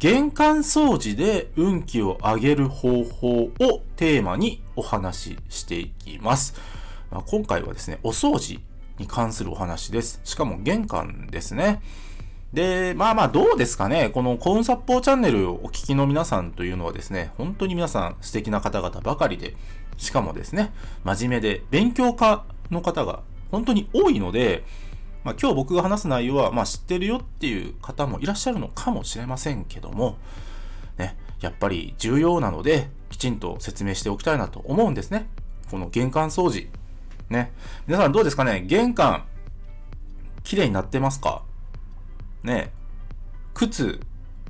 玄関掃除で運気を上げる方法をテーマにお話ししていきます。まあ、今回はですね、お掃除に関するお話です。しかも玄関ですね。で、まあまあどうですかね。この幸運殺法チャンネルをお聞きの皆さんというのはですね、本当に皆さん素敵な方々ばかりで、しかもですね、真面目で勉強家の方が本当に多いので、まあ、今日僕が話す内容は、まあ、知ってるよっていう方もいらっしゃるのかもしれませんけども、ね、やっぱり重要なので、きちんと説明しておきたいなと思うんですね。この玄関掃除。ね。皆さんどうですかね？玄関、綺麗になってますか？ね。靴、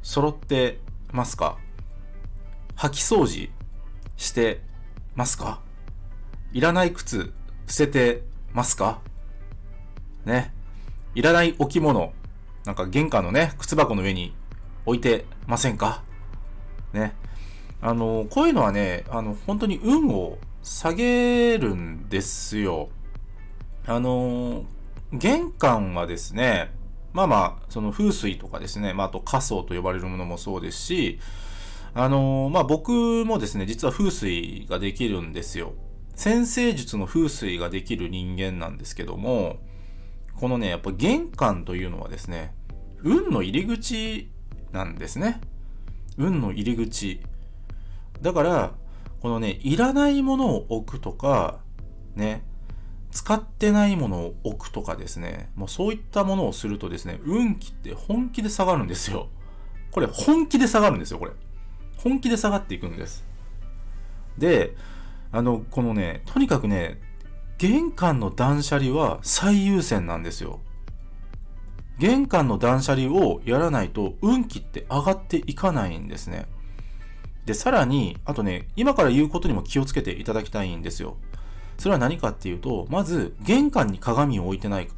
揃ってますか？履き掃除してますか？いらない靴、捨ててますか？ね。いらない置物、なんか玄関のね、靴箱の上に置いてませんか？ね。あの、こういうのはね、あの、本当に運を下げるんですよ。あの、玄関はですね、まあまあ、その風水とかですね、まああと仮想と呼ばれるものもそうですし、あの、まあ僕もですね、実は風水ができるんですよ。先生術の風水ができる人間なんですけども、このね、やっぱ玄関というのはですね、運の入り口なんですね。運の入り口。だから、このね、いらないものを置くとか、ね、使ってないものを置くとかですね、もうそういったものをするとですね、運気って本気で下がるんですよ。これ本気で下がるんですよ、これ。本気で下がっていくんです。で、あの、このね、とにかくね、玄関の断捨離は最優先なんですよ。玄関の断捨離をやらないと運気って上がっていかないんですね。で、さらに、あとね、今から言うことにも気をつけていただきたいんですよ。それは何かっていうと、まず、玄関に鏡を置いてないか。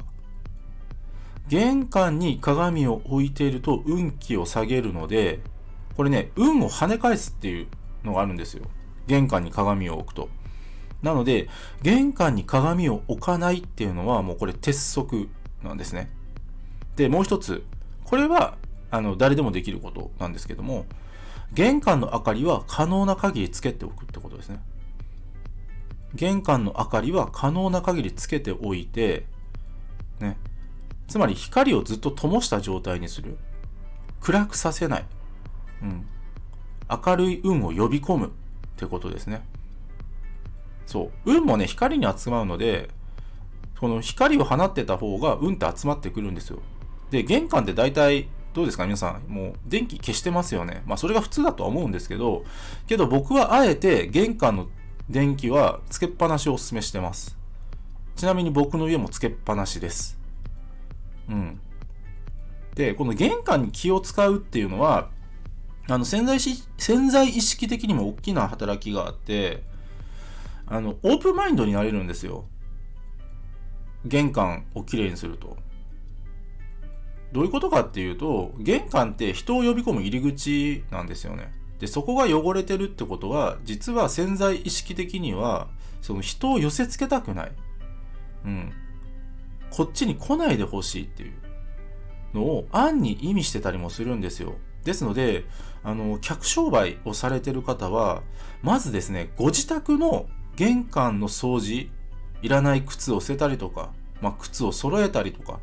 玄関に鏡を置いていると運気を下げるので、これね、運を跳ね返すっていうのがあるんですよ。玄関に鏡を置くと。なので、玄関に鏡を置かないっていうのはもうこれ鉄則なんですね。で、もう一つ。これは、あの、誰でもできることなんですけども、玄関の明かりは可能な限りつけておくってことですね。玄関の明かりは可能な限りつけておいて、ね。つまり光をずっと灯した状態にする。暗くさせない。うん。明るい運を呼び込むってことですね。そう。運もね、光に集まるので、この光を放ってた方が運って集まってくるんですよ。で、玄関って大体、どうですか？皆さん、もう電気消してますよね。まあそれが普通だとは思うんですけど、けど僕はあえて玄関の電気はつけっぱなしをお勧めしてます。ちなみに僕の家もつけっぱなしです。うん。で、この玄関に気を使うっていうのは、あの潜在し、潜在意識的にも大きな働きがあって、あの、オープンマインドになれるんですよ。玄関をきれいにすると。どういうことかっていうと、玄関って人を呼び込む入り口なんですよね。で、そこが汚れてるってことは、実は潜在意識的には、その人を寄せ付けたくない。うん。こっちに来ないでほしいっていうのを暗に意味してたりもするんですよ。ですので、あの、客商売をされてる方は、まずですね、ご自宅の玄関の掃除、いらない靴を捨てたりとか、まあ、靴を揃えたりとか、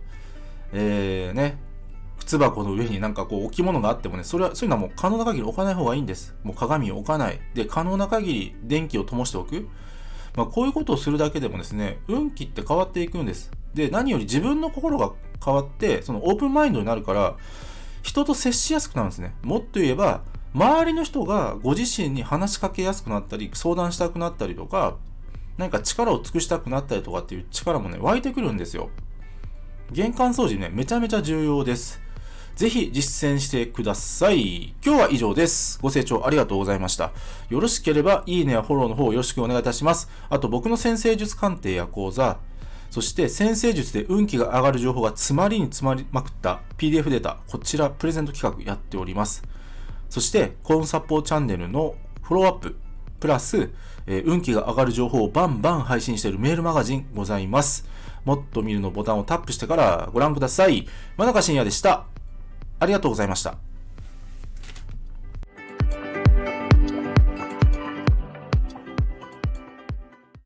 えー、ね、靴箱の上になんかこう置物があってもね、それは、そういうのはもう可能な限り置かない方がいいんです。もう鏡を置かない。で、可能な限り電気を灯しておく。まあ、こういうことをするだけでもですね、運気って変わっていくんです。で、何より自分の心が変わって、そのオープンマインドになるから、人と接しやすくなるんですね。もっと言えば、周りの人がご自身に話しかけやすくなったり、相談したくなったりとか、何か力を尽くしたくなったりとかっていう力もね、湧いてくるんですよ。玄関掃除ね、めちゃめちゃ重要です。ぜひ実践してください。今日は以上です。ご清聴ありがとうございました。よろしければ、いいねやフォローの方よろしくお願いいたします。あと、僕の先生術鑑定や講座、そして先生術で運気が上がる情報が詰まりに詰まりまくった PDF データ、こちらプレゼント企画やっております。そして、コーンサポーチャンネルのフォローアップ、プラス、えー運気が上がる情報をバンバン配信しているメールマガジンございます。もっと見るのボタンをタップしてからご覧ください。真中深也でした。ありがとうございました。